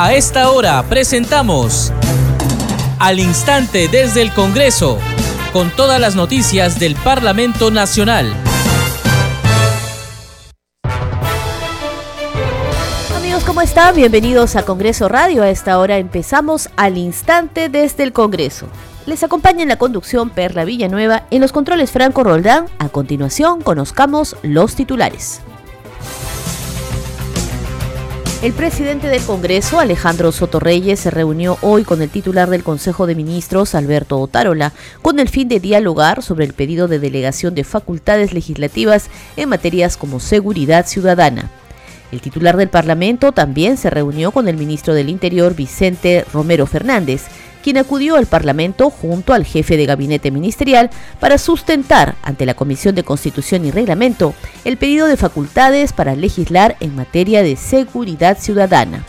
A esta hora presentamos Al Instante desde el Congreso, con todas las noticias del Parlamento Nacional. Amigos, ¿cómo están? Bienvenidos a Congreso Radio. A esta hora empezamos Al Instante desde el Congreso. Les acompaña en la conducción Perla Villanueva, en los controles Franco Roldán. A continuación, conozcamos los titulares. El presidente del Congreso, Alejandro Sotorreyes, se reunió hoy con el titular del Consejo de Ministros, Alberto Otárola, con el fin de dialogar sobre el pedido de delegación de facultades legislativas en materias como seguridad ciudadana. El titular del Parlamento también se reunió con el ministro del Interior, Vicente Romero Fernández, quien acudió al Parlamento junto al jefe de gabinete ministerial para sustentar ante la Comisión de Constitución y Reglamento el pedido de facultades para legislar en materia de seguridad ciudadana.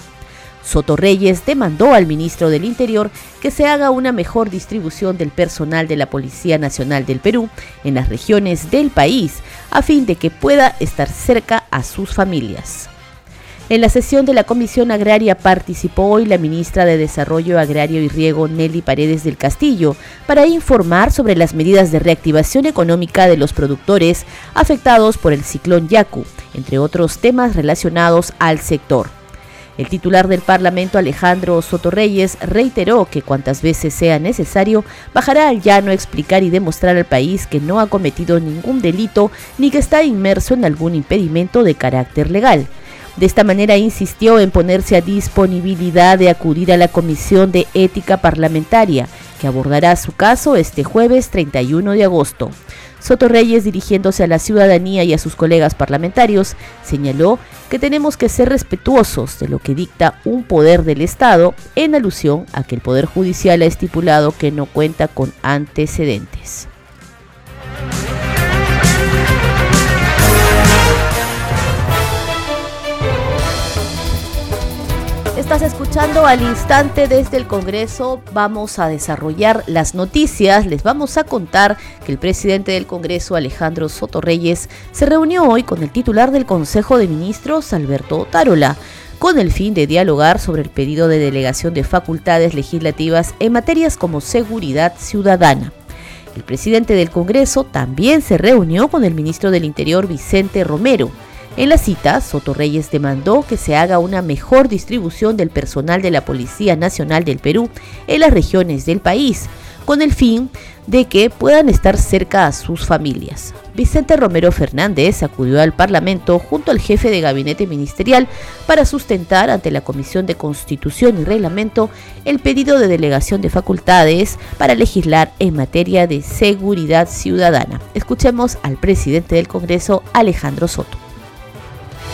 Soto Reyes demandó al ministro del Interior que se haga una mejor distribución del personal de la Policía Nacional del Perú en las regiones del país a fin de que pueda estar cerca a sus familias. En la sesión de la Comisión Agraria participó hoy la ministra de Desarrollo Agrario y Riego Nelly Paredes del Castillo para informar sobre las medidas de reactivación económica de los productores afectados por el ciclón Yaku, entre otros temas relacionados al sector. El titular del Parlamento, Alejandro Sotorreyes, reiteró que cuantas veces sea necesario, bajará al llano explicar y demostrar al país que no ha cometido ningún delito ni que está inmerso en algún impedimento de carácter legal. De esta manera insistió en ponerse a disponibilidad de acudir a la Comisión de Ética Parlamentaria, que abordará su caso este jueves 31 de agosto. Soto Reyes, dirigiéndose a la ciudadanía y a sus colegas parlamentarios, señaló que tenemos que ser respetuosos de lo que dicta un poder del Estado, en alusión a que el Poder Judicial ha estipulado que no cuenta con antecedentes. Estás escuchando al instante desde el Congreso. Vamos a desarrollar las noticias. Les vamos a contar que el presidente del Congreso, Alejandro Sotorreyes, se reunió hoy con el titular del Consejo de Ministros, Alberto Tarola, con el fin de dialogar sobre el pedido de delegación de facultades legislativas en materias como seguridad ciudadana. El presidente del Congreso también se reunió con el ministro del Interior, Vicente Romero en la cita, Soto Reyes demandó que se haga una mejor distribución del personal de la Policía Nacional del Perú en las regiones del país, con el fin de que puedan estar cerca a sus familias. Vicente Romero Fernández acudió al Parlamento junto al jefe de gabinete ministerial para sustentar ante la Comisión de Constitución y Reglamento el pedido de delegación de facultades para legislar en materia de seguridad ciudadana. Escuchemos al presidente del Congreso, Alejandro Soto.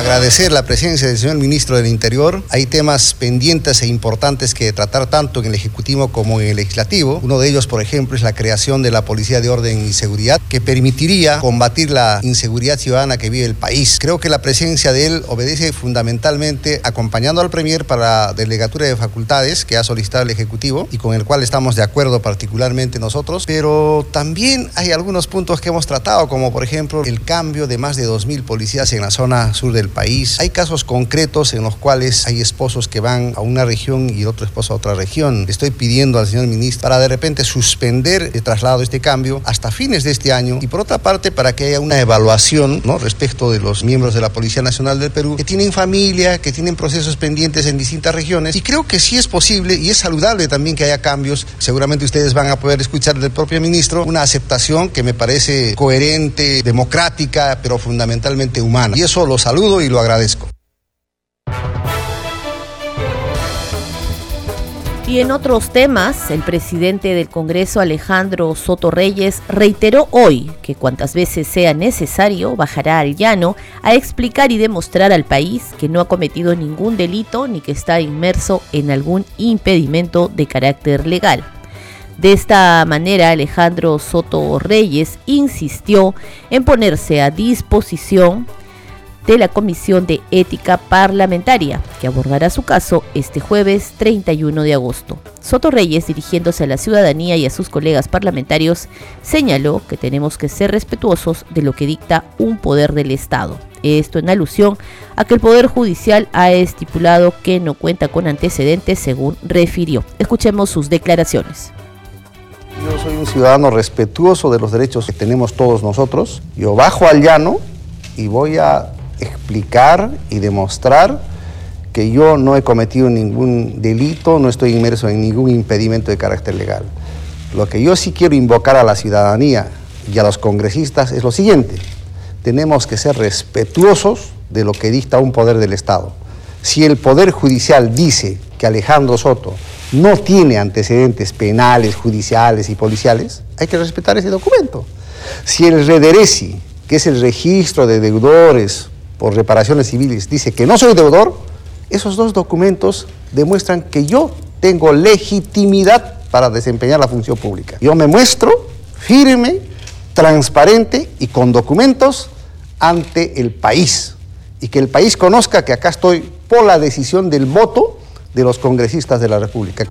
Agradecer la presencia del señor ministro del Interior. Hay temas pendientes e importantes que tratar tanto en el Ejecutivo como en el Legislativo. Uno de ellos, por ejemplo, es la creación de la Policía de Orden y Seguridad, que permitiría combatir la inseguridad ciudadana que vive el país. Creo que la presencia de él obedece fundamentalmente acompañando al Premier para la delegatura de facultades que ha solicitado el Ejecutivo y con el cual estamos de acuerdo particularmente nosotros, pero también hay algunos puntos que hemos tratado, como por ejemplo el cambio de más de 2.000 policías en la zona sur del país. Hay casos concretos en los cuales hay esposos que van a una región y otro esposo a otra región. estoy pidiendo al señor ministro para de repente suspender el traslado este cambio hasta fines de este año y por otra parte para que haya una evaluación ¿no? respecto de los miembros de la Policía Nacional del Perú que tienen familia, que tienen procesos pendientes en distintas regiones y creo que sí es posible y es saludable también que haya cambios. Seguramente ustedes van a poder escuchar del propio ministro una aceptación que me parece coherente, democrática, pero fundamentalmente humana. Y eso lo saludo y lo agradezco. Y en otros temas, el presidente del Congreso, Alejandro Soto Reyes, reiteró hoy que cuantas veces sea necesario bajará al llano a explicar y demostrar al país que no ha cometido ningún delito ni que está inmerso en algún impedimento de carácter legal. De esta manera, Alejandro Soto Reyes insistió en ponerse a disposición de la Comisión de Ética Parlamentaria, que abordará su caso este jueves 31 de agosto. Soto Reyes, dirigiéndose a la ciudadanía y a sus colegas parlamentarios, señaló que tenemos que ser respetuosos de lo que dicta un poder del Estado. Esto en alusión a que el Poder Judicial ha estipulado que no cuenta con antecedentes, según refirió. Escuchemos sus declaraciones. Yo soy un ciudadano respetuoso de los derechos que tenemos todos nosotros. Yo bajo al llano y voy a explicar y demostrar que yo no he cometido ningún delito, no estoy inmerso en ningún impedimento de carácter legal. Lo que yo sí quiero invocar a la ciudadanía y a los congresistas es lo siguiente. Tenemos que ser respetuosos de lo que dicta un poder del Estado. Si el Poder Judicial dice que Alejandro Soto no tiene antecedentes penales, judiciales y policiales, hay que respetar ese documento. Si el Rederesi, que es el registro de deudores por reparaciones civiles, dice que no soy deudor, esos dos documentos demuestran que yo tengo legitimidad para desempeñar la función pública. Yo me muestro firme, transparente y con documentos ante el país. Y que el país conozca que acá estoy por la decisión del voto de los congresistas de la República.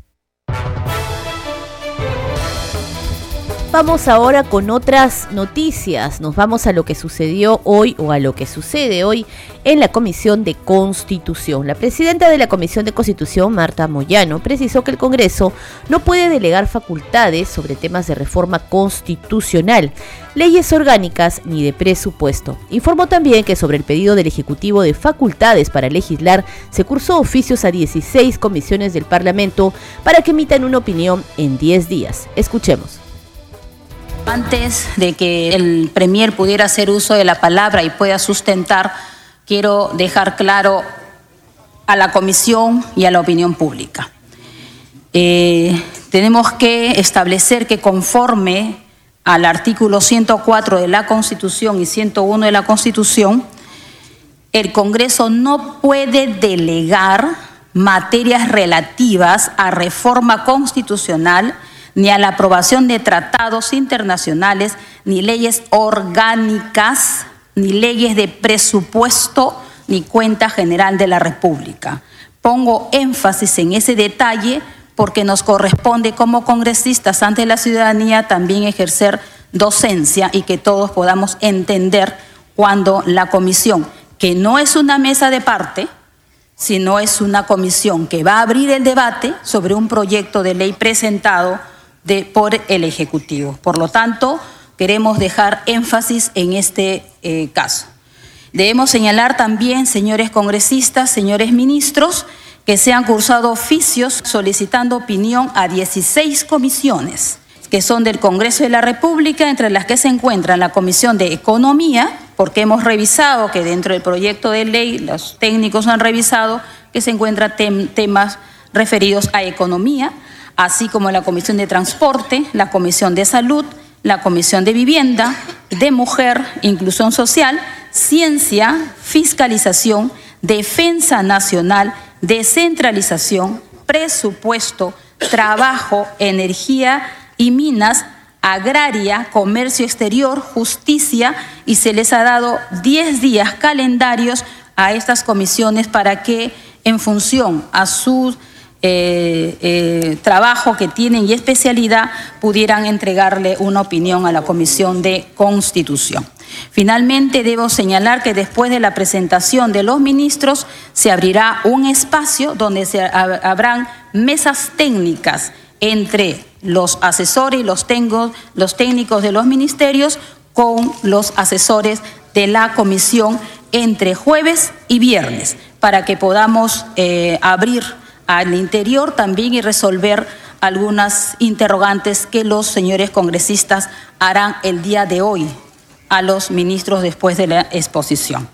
Vamos ahora con otras noticias. Nos vamos a lo que sucedió hoy o a lo que sucede hoy en la Comisión de Constitución. La presidenta de la Comisión de Constitución, Marta Moyano, precisó que el Congreso no puede delegar facultades sobre temas de reforma constitucional, leyes orgánicas ni de presupuesto. Informó también que sobre el pedido del Ejecutivo de facultades para legislar se cursó oficios a 16 comisiones del Parlamento para que emitan una opinión en 10 días. Escuchemos. Antes de que el Premier pudiera hacer uso de la palabra y pueda sustentar, quiero dejar claro a la Comisión y a la opinión pública. Eh, tenemos que establecer que conforme al artículo 104 de la Constitución y 101 de la Constitución, el Congreso no puede delegar materias relativas a reforma constitucional ni a la aprobación de tratados internacionales, ni leyes orgánicas, ni leyes de presupuesto, ni cuenta general de la República. Pongo énfasis en ese detalle porque nos corresponde como congresistas ante la ciudadanía también ejercer docencia y que todos podamos entender cuando la comisión, que no es una mesa de parte, sino es una comisión que va a abrir el debate sobre un proyecto de ley presentado por el Ejecutivo. Por lo tanto, queremos dejar énfasis en este eh, caso. Debemos señalar también, señores congresistas, señores ministros, que se han cursado oficios solicitando opinión a 16 comisiones que son del Congreso de la República, entre las que se encuentran la Comisión de Economía, porque hemos revisado que dentro del proyecto de ley los técnicos han revisado que se encuentran temas referidos a economía, así como la Comisión de Transporte, la Comisión de Salud, la Comisión de Vivienda, de Mujer, Inclusión Social, Ciencia, Fiscalización, Defensa Nacional, Descentralización, Presupuesto, Trabajo, Energía y Minas, Agraria, Comercio Exterior, Justicia y se les ha dado 10 días calendarios a estas comisiones para que en función a sus eh, eh, trabajo que tienen y especialidad pudieran entregarle una opinión a la Comisión de Constitución. Finalmente, debo señalar que después de la presentación de los ministros se abrirá un espacio donde se habrán mesas técnicas entre los asesores y los, técnicos de los ministerios con los asesores de la comisión entre jueves y viernes para que podamos eh, abrir al interior también y resolver algunas interrogantes que los señores congresistas harán el día de hoy a los ministros después de la exposición.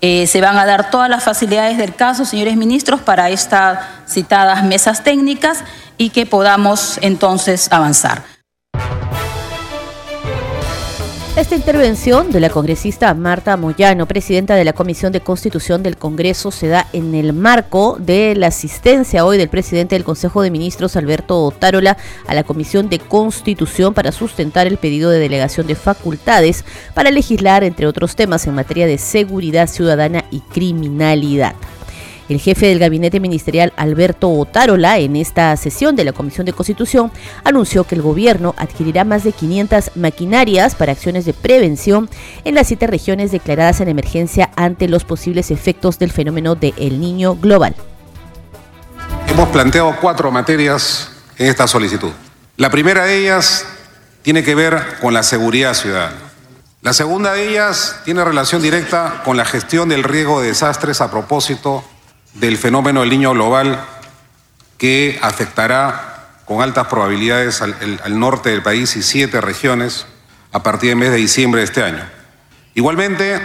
Eh, se van a dar todas las facilidades del caso, señores ministros, para estas citadas mesas técnicas y que podamos entonces avanzar. Esta intervención de la congresista Marta Moyano, presidenta de la Comisión de Constitución del Congreso, se da en el marco de la asistencia hoy del presidente del Consejo de Ministros, Alberto Otárola, a la Comisión de Constitución para sustentar el pedido de delegación de facultades para legislar, entre otros temas, en materia de seguridad ciudadana y criminalidad. El jefe del gabinete ministerial, Alberto Otárola, en esta sesión de la Comisión de Constitución, anunció que el gobierno adquirirá más de 500 maquinarias para acciones de prevención en las siete regiones declaradas en emergencia ante los posibles efectos del fenómeno de El Niño global. Hemos planteado cuatro materias en esta solicitud. La primera de ellas tiene que ver con la seguridad ciudadana. La segunda de ellas tiene relación directa con la gestión del riesgo de desastres a propósito del fenómeno del niño global que afectará con altas probabilidades al, norte del país y siete regiones a partir del mes de diciembre de este año. Igualmente,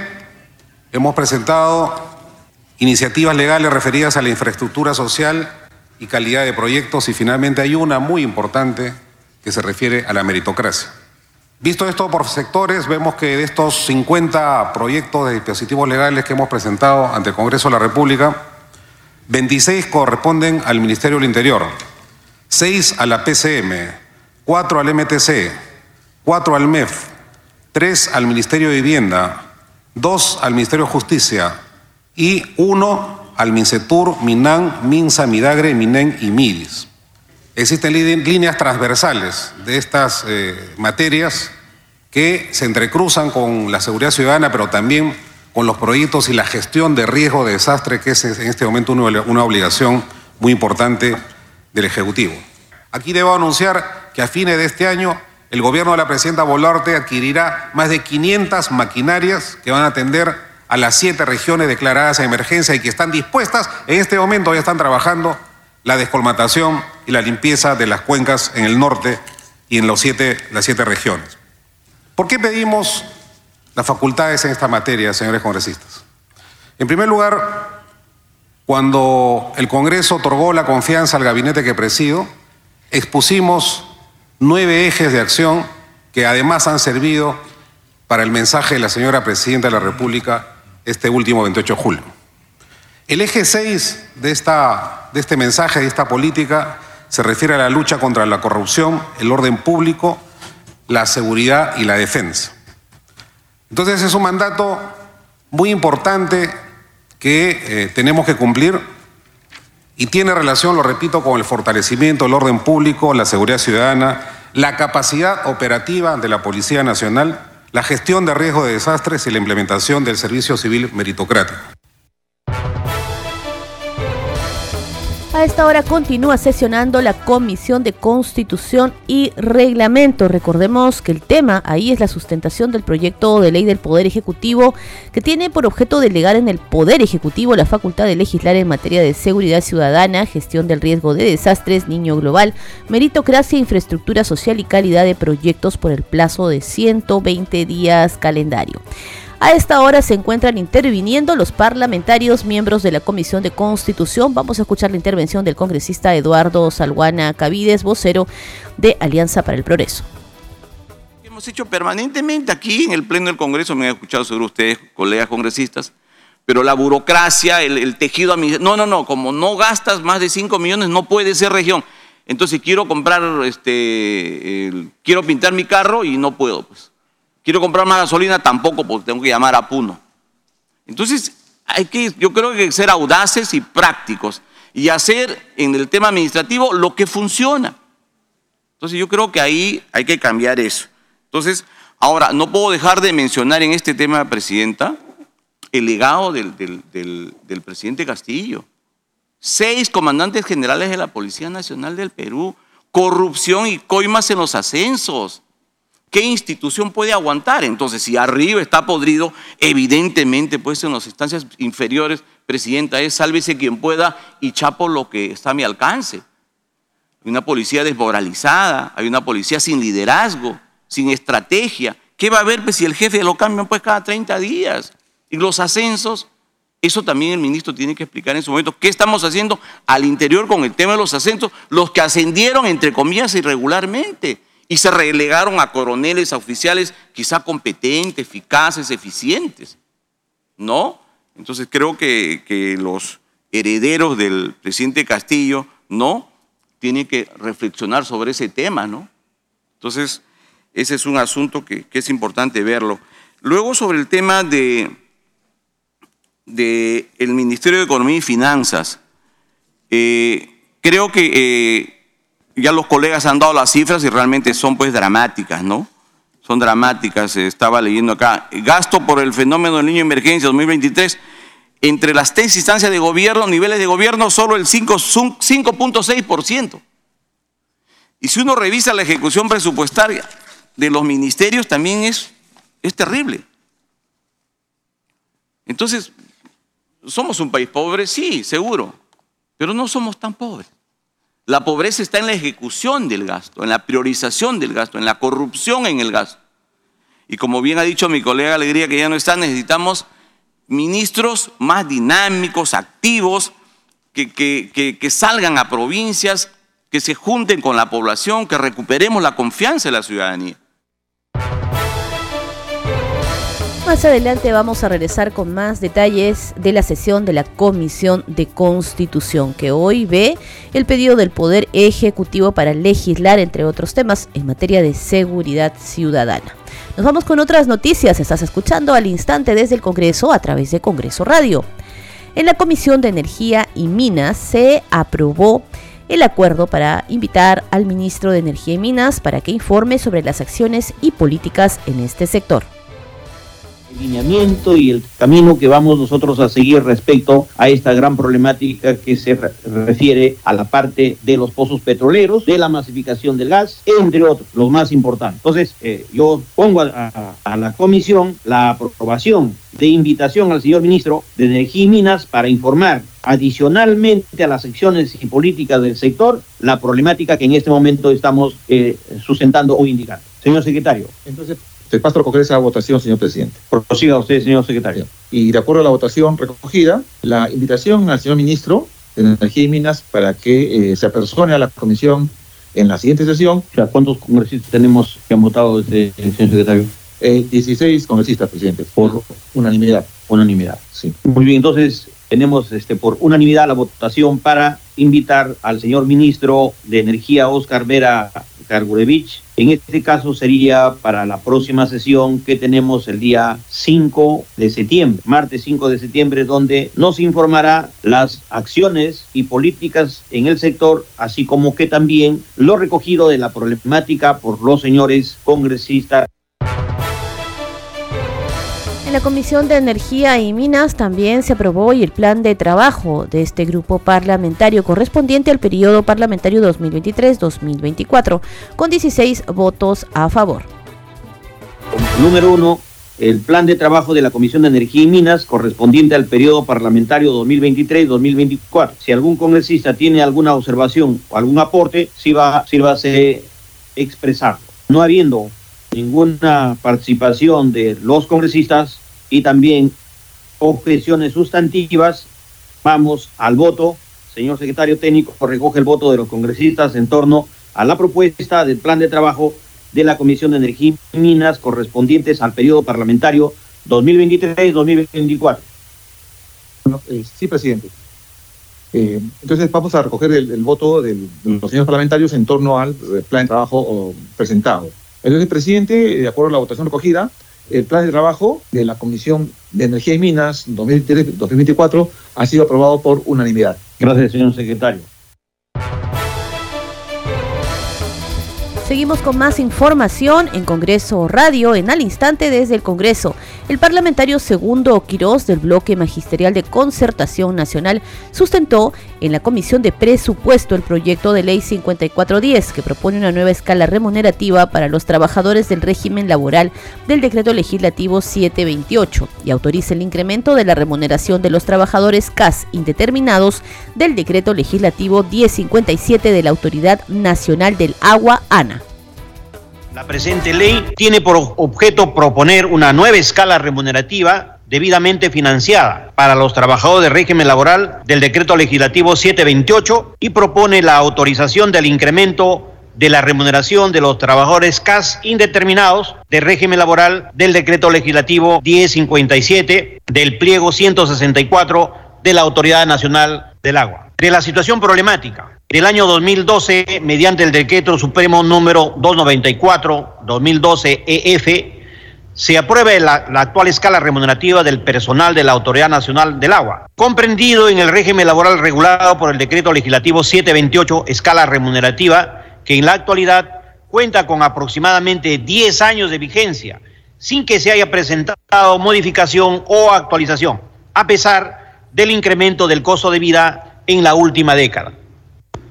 hemos presentado iniciativas legales referidas a la infraestructura social y calidad de proyectos y finalmente hay una muy importante que se refiere a la meritocracia. Visto esto por sectores, vemos que de estos 50 proyectos de dispositivos legales que hemos presentado ante el Congreso de la República, 26 corresponden al Ministerio del Interior, 6 a la PCM, 4 al MTC, 4 al MEF, 3 al Ministerio de Vivienda, 2 al Ministerio de Justicia y 1 al MINCETUR, MINAN, MINSA, MIDAGRE, MINEN y MIDIS. Existen líneas transversales de estas eh, materias que se entrecruzan con la seguridad ciudadana, pero también con los proyectos y la gestión de riesgo de desastre, que es en este momento una obligación muy importante del Ejecutivo. Aquí debo anunciar que a fines de este año el gobierno de la presidenta Boluarte adquirirá más de 500 maquinarias que van a atender a las siete regiones declaradas en emergencia y que están dispuestas, en este momento ya están trabajando la descolmatación y la limpieza de las cuencas en el norte y en los siete, las siete regiones. ¿Por qué pedimos las facultades en esta materia, señores congresistas. En primer lugar, cuando el Congreso otorgó la confianza al gabinete que presido, expusimos nueve ejes de acción que además han servido para el mensaje de la señora Presidenta de la República este último 28 de julio. El eje 6 de, esta, de este mensaje, de esta política, se refiere a la lucha contra la corrupción, el orden público, la seguridad y la defensa. Entonces es un mandato muy importante que eh, tenemos que cumplir y tiene relación, lo repito, con el fortalecimiento del orden público, la seguridad ciudadana, la capacidad operativa de la Policía Nacional, la gestión de riesgo de desastres y la implementación del servicio civil meritocrático. A esta hora continúa sesionando la Comisión de Constitución y Reglamento. Recordemos que el tema ahí es la sustentación del proyecto de ley del Poder Ejecutivo que tiene por objeto delegar en el Poder Ejecutivo la facultad de legislar en materia de seguridad ciudadana, gestión del riesgo de desastres, niño global, meritocracia, infraestructura social y calidad de proyectos por el plazo de 120 días calendario. A esta hora se encuentran interviniendo los parlamentarios miembros de la Comisión de Constitución. Vamos a escuchar la intervención del congresista Eduardo Salguana Cavides, vocero de Alianza para el Progreso. Hemos hecho permanentemente aquí en el Pleno del Congreso, me han escuchado sobre ustedes, colegas congresistas, pero la burocracia, el, tejido administrativo, no, no, no, como no gastas más de 5 millones, no puede ser región. Entonces quiero comprar, este, quiero pintar mi carro y no puedo, pues. Quiero comprar más gasolina, tampoco porque tengo que llamar a Puno. Entonces, hay que, yo creo que hay que ser audaces y prácticos y hacer en el tema administrativo lo que funciona. Entonces, yo creo que ahí hay que cambiar eso. Entonces, ahora, no puedo dejar de mencionar en este tema, Presidenta, el legado del, del presidente Castillo. Seis comandantes generales de la Policía Nacional del Perú, corrupción y coimas en los ascensos. ¿Qué institución puede aguantar? Entonces, si arriba está podrido, evidentemente, pues en las instancias inferiores, Presidenta, es sálvese quien pueda y chapo lo que está a mi alcance. Hay una policía desmoralizada, hay una policía sin liderazgo, sin estrategia. ¿Qué va a haber pues, si el jefe lo cambian pues cada 30 días? Y los ascensos, eso también el ministro tiene que explicar en su momento. ¿Qué estamos haciendo al interior con el tema de los ascensos? Los que ascendieron, entre comillas, irregularmente y se relegaron a coroneles, a oficiales quizá competentes, eficaces, eficientes. ¿No? Entonces creo que, que los herederos del presidente Castillo, ¿no? Tienen que reflexionar sobre ese tema, ¿no? Entonces, ese es un asunto que, es importante verlo. Luego, sobre el tema de, de el Ministerio de Economía y Finanzas, eh, creo que eh, ya los colegas han dado las cifras y realmente son pues dramáticas, ¿no? Son dramáticas, estaba leyendo acá. Gasto por el fenómeno del niño de emergencia 2023, entre las tres instancias de gobierno, niveles de gobierno, solo el 5.6%. Y si uno revisa la ejecución presupuestaria de los ministerios, también es, es terrible. Entonces, ¿somos un país pobre? Sí, seguro, pero no somos tan pobres. La pobreza está en la ejecución del gasto, en la priorización del gasto, en la corrupción en el gasto. Y como bien ha dicho mi colega Alegría, que ya no está, necesitamos ministros más dinámicos, activos, que, que, salgan a provincias, que se junten con la población, que recuperemos la confianza de la ciudadanía. Más adelante vamos a regresar con más detalles de la sesión de la Comisión de Constitución, que hoy ve el pedido del Poder Ejecutivo para legislar, entre otros temas, en materia de seguridad ciudadana. Nos vamos con otras noticias. Estás escuchando al instante desde el Congreso a través de Congreso Radio. En la Comisión de Energía y Minas se aprobó el acuerdo para invitar al ministro de Energía y Minas para que informe sobre las acciones y políticas en este sector lineamiento y el camino que vamos nosotros a seguir respecto a esta gran problemática que se refiere a la parte de los pozos petroleros, de la masificación del gas, entre otros, los más importantes. Entonces, eh, yo pongo a, la comisión la aprobación de invitación al señor ministro de Energía y Minas para informar adicionalmente a las acciones y políticas del sector la problemática que en este momento estamos eh, sustentando o indicando. Señor secretario. Entonces, se pasa a recoger esa votación, señor presidente. Prosiga usted, señor secretario. Y de acuerdo a la votación recogida, la invitación al señor ministro de Energía y Minas para que eh, se apersone a la comisión en la siguiente sesión. O sea, ¿cuántos congresistas tenemos que han votado este, señor secretario? Eh, 16 congresistas, presidente, por unanimidad. Unanimidad. Sí. Muy bien, entonces tenemos este, por unanimidad la votación para invitar al señor ministro de Energía, Oscar Vera Kargurevich. En este caso sería para la próxima sesión que tenemos el día 5 de septiembre, martes 5 de septiembre, donde nos informará las acciones y políticas en el sector, así como que también lo recogido de la problemática por los señores congresistas. La Comisión de Energía y Minas también se aprobó el plan de trabajo de este grupo parlamentario correspondiente al periodo parlamentario 2023-2024, con 16 votos a favor. Número uno, el plan de trabajo de la Comisión de Energía y Minas correspondiente al periodo parlamentario 2023-2024. Si algún congresista tiene alguna observación o algún aporte, sírvase expresarlo. No habiendo ninguna participación de los congresistas, y también objeciones sustantivas. Vamos al voto. Señor secretario técnico, recoge el voto de los congresistas en torno a la propuesta del plan de trabajo de la Comisión de Energía y Minas correspondientes al periodo parlamentario 2023-2024. Eh, sí, presidente. Eh, entonces vamos a recoger el, voto de los señores parlamentarios en torno al eh, plan de trabajo presentado. Entonces, presidente, de acuerdo a la votación recogida, el plan de trabajo de la Comisión de Energía y Minas 2023-2024 ha sido aprobado por unanimidad. Gracias, señor secretario. Seguimos con más información en Congreso Radio en al instante desde el Congreso. El parlamentario segundo Quirós del bloque magisterial de concertación nacional sustentó en la Comisión de Presupuesto el proyecto de ley 5410 que propone una nueva escala remunerativa para los trabajadores del régimen laboral del decreto legislativo 728 y autoriza el incremento de la remuneración de los trabajadores CAS indeterminados del decreto legislativo 1057 de la Autoridad Nacional del Agua ANA. La presente ley tiene por objeto proponer una nueva escala remunerativa debidamente financiada para los trabajadores de régimen laboral del decreto legislativo 728 y propone la autorización del incremento de la remuneración de los trabajadores CAS indeterminados de régimen laboral del decreto legislativo 1057 del pliego 164 de la Autoridad Nacional del Agua. De la situación problemática del año 2012, mediante el decreto supremo número 294-2012 EF, se apruebe la, la, actual escala remunerativa del personal de la Autoridad Nacional del Agua, comprendido en el régimen laboral regulado por el decreto legislativo 728, escala remunerativa, que en la actualidad cuenta con aproximadamente 10 años de vigencia, sin que se haya presentado modificación o actualización, a pesar del incremento del costo de vida en la última década.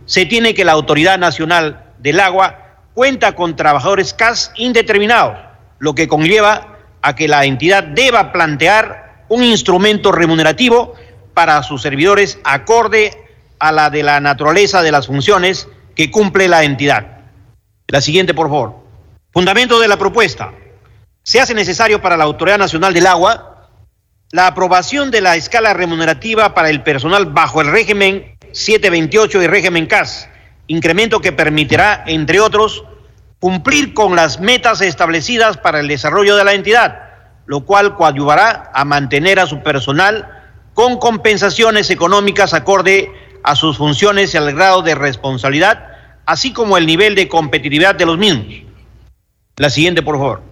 Se tiene que la Autoridad Nacional del Agua cuenta con trabajadores CAS indeterminados, lo que conlleva a que la entidad deba plantear un instrumento remunerativo para sus servidores acorde a la de la naturaleza de las funciones que cumple la entidad. La siguiente, por favor. Fundamento de la propuesta. Se hace necesario para la Autoridad Nacional del Agua la aprobación de la escala remunerativa para el personal bajo el régimen 728 y régimen CAS, incremento que permitirá, entre otros, cumplir con las metas establecidas para el desarrollo de la entidad, lo cual coadyuvará a mantener a su personal con compensaciones económicas acorde a sus funciones y al grado de responsabilidad, así como el nivel de competitividad de los mismos. La siguiente, por favor.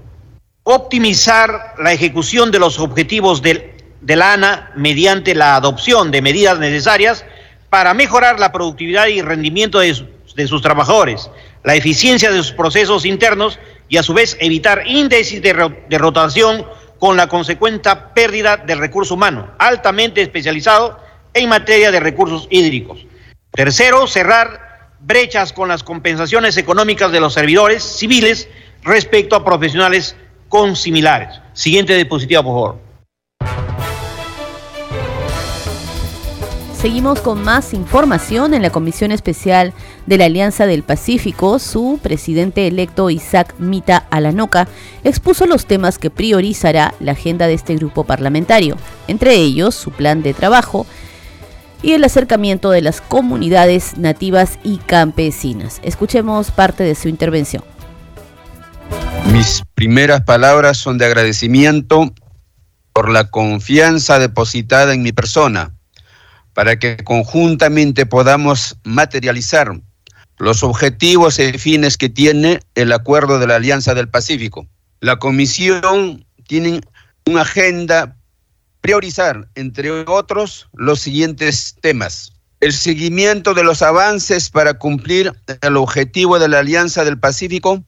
Optimizar la ejecución de los objetivos de, de la ANA mediante la adopción de medidas necesarias para mejorar la productividad y rendimiento de, sus trabajadores, la eficiencia de sus procesos internos y a su vez evitar índices de, de rotación con la consecuente pérdida del recurso humano altamente especializado en materia de recursos hídricos. Tercero, cerrar brechas con las compensaciones económicas de los servidores civiles respecto a profesionales con similares. Siguiente diapositiva, por favor. Seguimos con más información en la Comisión Especial de la Alianza del Pacífico. Su presidente electo Isaac Mita Alanoca expuso los temas que priorizará la agenda de este grupo parlamentario, entre ellos su plan de trabajo, y el acercamiento de las comunidades nativas y campesinas. Escuchemos parte de su intervención. Mis primeras palabras son de agradecimiento por la confianza depositada en mi persona, para que conjuntamente podamos materializar los objetivos y fines que tiene el Acuerdo de la Alianza del Pacífico. La Comisión tiene una agenda priorizar, entre otros, los siguientes temas. El seguimiento de los avances para cumplir el objetivo de la Alianza del Pacífico,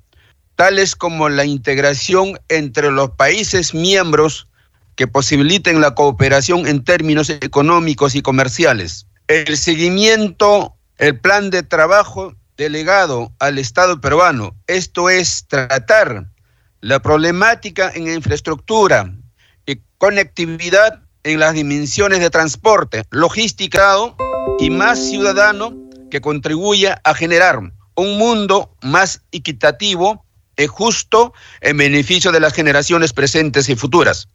tales como la integración entre los países miembros que posibiliten la cooperación en términos económicos y comerciales. El seguimiento, el plan de trabajo delegado al Estado peruano, esto es tratar la problemática en infraestructura, conectividad en las dimensiones de transporte, logística y más ciudadano que contribuya a generar un mundo más equitativo y justo en beneficio de las generaciones presentes y futuras.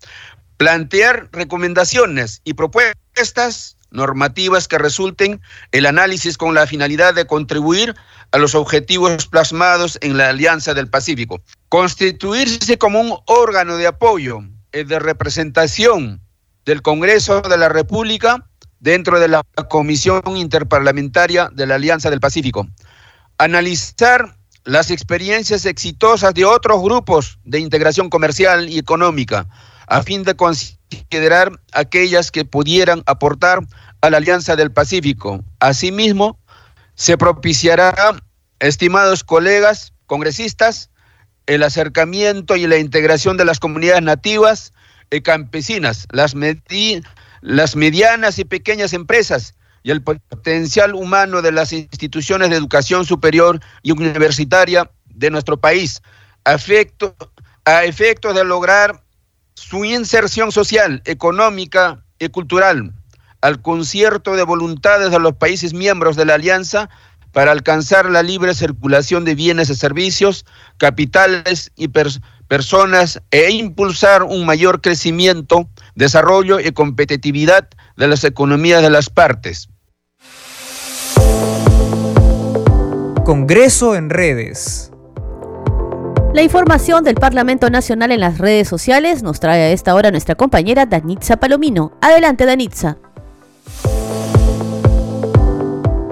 Plantear recomendaciones y propuestas normativas que resulten el análisis con la finalidad de contribuir a los objetivos plasmados en la Alianza del Pacífico. Constituirse como un órgano de apoyo eh, de representación del Congreso de la República dentro de la Comisión Interparlamentaria de la Alianza del Pacífico. Analizar las experiencias exitosas de otros grupos de integración comercial y económica, a fin de considerar aquellas que pudieran aportar a la Alianza del Pacífico. Asimismo, se propiciará, estimados colegas congresistas, el acercamiento y la integración de las comunidades nativas y campesinas, las, medianas y pequeñas empresas y el potencial humano de las instituciones de educación superior y universitaria de nuestro país, a efecto de lograr su inserción social, económica y cultural, al concierto de voluntades de los países miembros de la Alianza para alcanzar la libre circulación de bienes y servicios, capitales y personas e impulsar un mayor crecimiento, desarrollo y competitividad de las economías de las partes. Congreso en redes. La información del Parlamento Nacional en las redes sociales nos trae a esta hora nuestra compañera Danitza Palomino. Adelante, Danitza.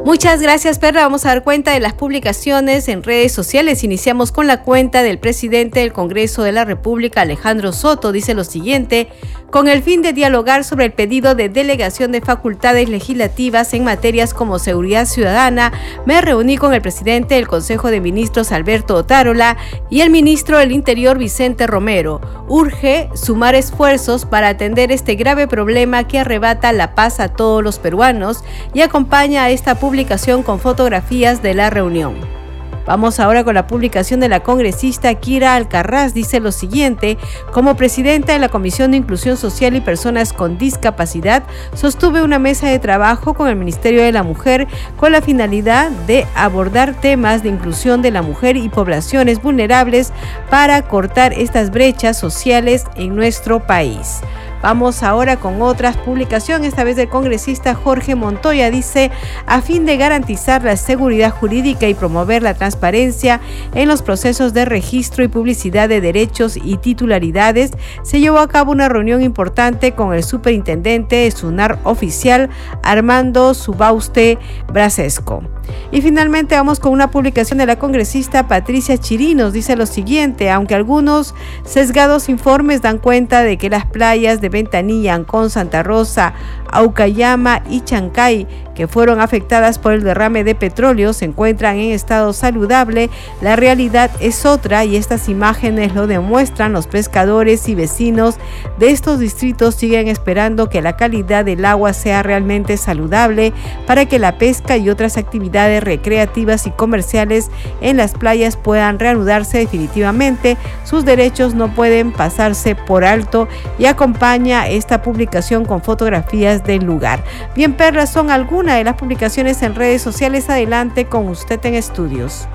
Muchas gracias, Perla. Vamos a dar cuenta de las publicaciones en redes sociales. Iniciamos con la cuenta del presidente del Congreso de la República, Alejandro Soto. Dice lo siguiente, con el fin de dialogar sobre el pedido de delegación de facultades legislativas en materias como seguridad ciudadana, me reuní con el presidente del Consejo de Ministros, Alberto Otárola, y el ministro del Interior, Vicente Romero. Urge sumar esfuerzos para atender este grave problema que arrebata la paz a todos los peruanos y acompaña a esta publicación con fotografías de la reunión. Vamos ahora con la publicación de la congresista Kira Alcarraz. Dice lo siguiente, como presidenta de la Comisión de Inclusión Social y Personas con Discapacidad, sostuve una mesa de trabajo con el Ministerio de la Mujer con la finalidad de abordar temas de inclusión de la mujer y poblaciones vulnerables para cortar estas brechas sociales en nuestro país. Vamos ahora con otras publicaciones, esta vez del congresista Jorge Montoya dice, a fin de garantizar la seguridad jurídica y promover la transparencia en los procesos de registro y publicidad de derechos y titularidades, se llevó a cabo una reunión importante con el superintendente de SUNAR oficial Armando Subauste Brasesco. Y finalmente vamos con una publicación de la congresista Patricia Chirinos. Dice lo siguiente, aunque algunos sesgados informes dan cuenta de que las playas de Ventanilla, Ancón, Santa Rosa, Aucayama y Chancay, que fueron afectadas por el derrame de petróleo, se encuentran en estado saludable, la realidad es otra y estas imágenes lo demuestran. Los pescadores y vecinos de estos distritos siguen esperando que la calidad del agua sea realmente saludable para que la pesca y otras actividades recreativas y comerciales en las playas puedan reanudarse definitivamente. Sus derechos no pueden pasarse por alto y acompaña esta publicación con fotografías del lugar. Bien, Perlas, son algunas de las publicaciones en redes sociales. Adelante con usted en estudios.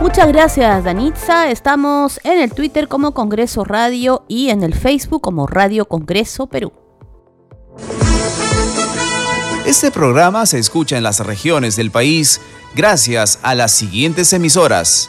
Muchas gracias, Danitza. Estamos en el Twitter como Congreso Radio y en el Facebook como Radio Congreso Perú. Este programa se escucha en las regiones del país gracias a las siguientes emisoras.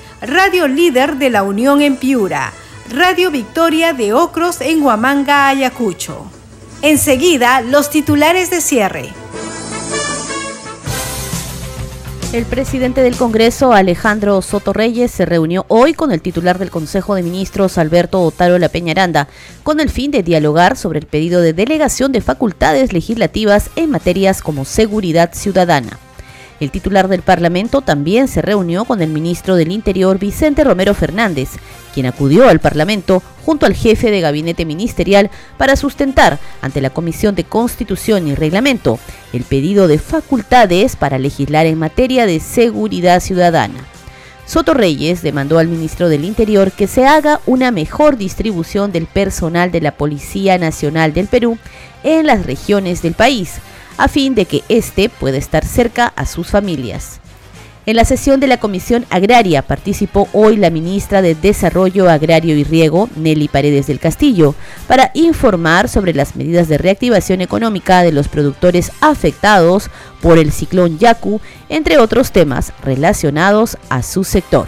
Radio Líder de la Unión en Piura, Radio Victoria de Ocros en Huamanga, Ayacucho. Enseguida, los titulares de cierre. El presidente del Congreso, Alejandro Soto Reyes, se reunió hoy con el titular del Consejo de Ministros, Alberto Otaro La Peñaranda, con el fin de dialogar sobre el pedido de delegación de facultades legislativas en materias como seguridad ciudadana. El titular del Parlamento también se reunió con el ministro del Interior, Vicente Romero Fernández, quien acudió al Parlamento junto al jefe de gabinete ministerial para sustentar ante la Comisión de Constitución y Reglamento el pedido de facultades para legislar en materia de seguridad ciudadana. Soto Reyes demandó al ministro del Interior que se haga una mejor distribución del personal de la Policía Nacional del Perú en las regiones del país, a fin de que éste pueda estar cerca a sus familias. En la sesión de la Comisión Agraria participó hoy la ministra de Desarrollo Agrario y Riego, Nelly Paredes del Castillo, para informar sobre las medidas de reactivación económica de los productores afectados por el ciclón Yaku, entre otros temas relacionados a su sector.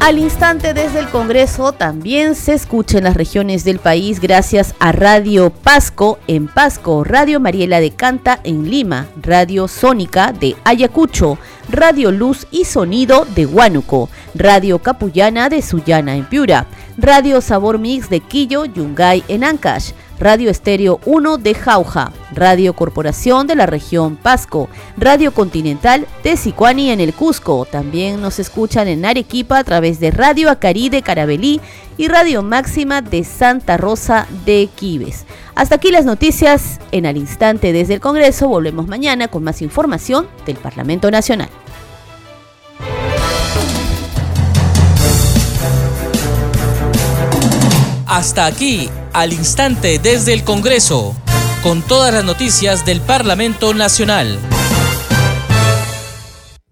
Al instante desde el Congreso también se escucha en las regiones del país gracias a Radio Pasco en Pasco, Radio Mariela de Canta en Lima, Radio Sónica de Ayacucho, Radio Luz y Sonido de Huánuco, Radio Capullana de Sullana en Piura, Radio Sabor Mix de Quillo, Yungay en Ancash, Radio Estéreo 1 de Jauja, Radio Corporación de la región Pasco, Radio Continental de Sicuani en el Cusco. También nos escuchan en Arequipa a través de Radio Acari de Carabelí y Radio Máxima de Santa Rosa de Quibes. Hasta aquí las noticias en al instante desde el Congreso. Volvemos mañana con más información del Parlamento Nacional. Hasta aquí, al instante desde el Congreso, con todas las noticias del Parlamento Nacional.